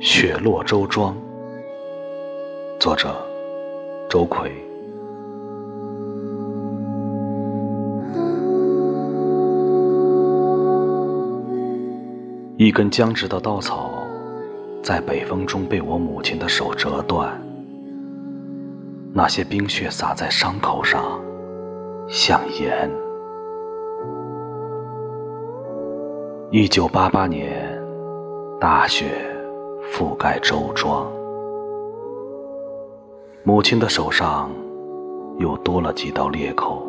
雪落周庄，作者周奎。一根僵直的稻草，在北风中被我母亲的手折断，那些冰雪洒在伤口上，像盐。一九八八年，大雪覆盖周庄，母亲的手上又多了几道裂口，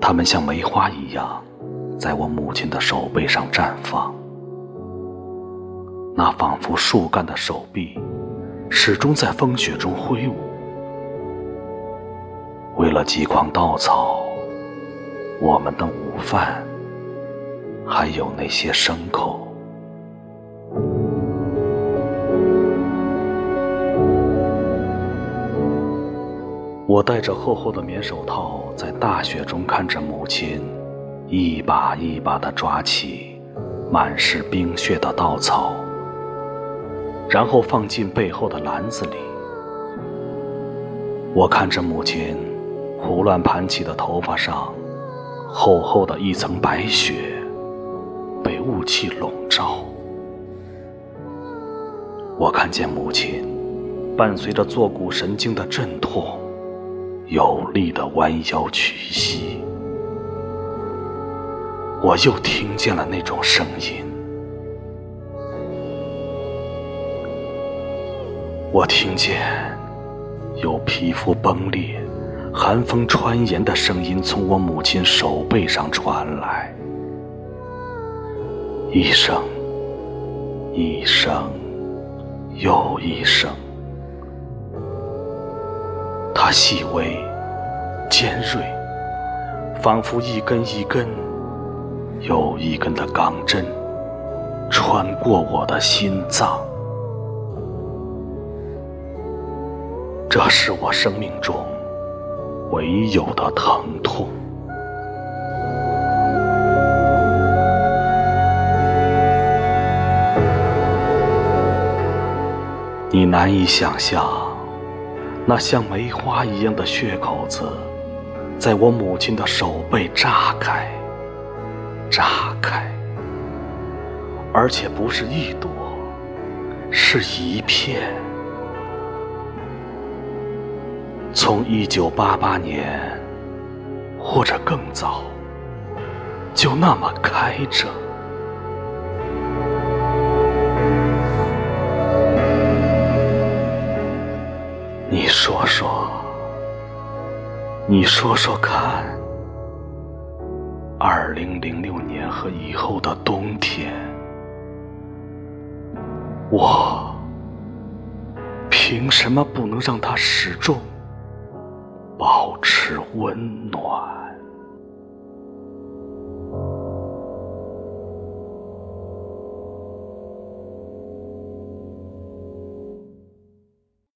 它们像梅花一样。在我母亲的手背上绽放，那仿佛树干的手臂，始终在风雪中挥舞。为了几筐稻草，我们的午饭，还有那些牲口。我戴着厚厚的棉手套，在大雪中看着母亲。一把一把地抓起满是冰雪的稻草，然后放进背后的篮子里。我看着母亲胡乱盘起的头发上厚厚的一层白雪，被雾气笼罩。我看见母亲伴随着坐骨神经的阵痛，有力地弯腰屈膝。我又听见了那种声音，我听见有皮肤崩裂、寒风穿岩的声音从我母亲手背上传来，一声，一声，又一声，它细微、尖锐，仿佛一根一根。又一根的钢针穿过我的心脏，这是我生命中唯有的疼痛。你难以想象，那像梅花一样的血口子，在我母亲的手背炸开。炸开，而且不是一朵，是一片。从一九八八年，或者更早，就那么开着。说，你说说看。二零零六年和以后的冬天，我凭什么不能让它始终保持温暖？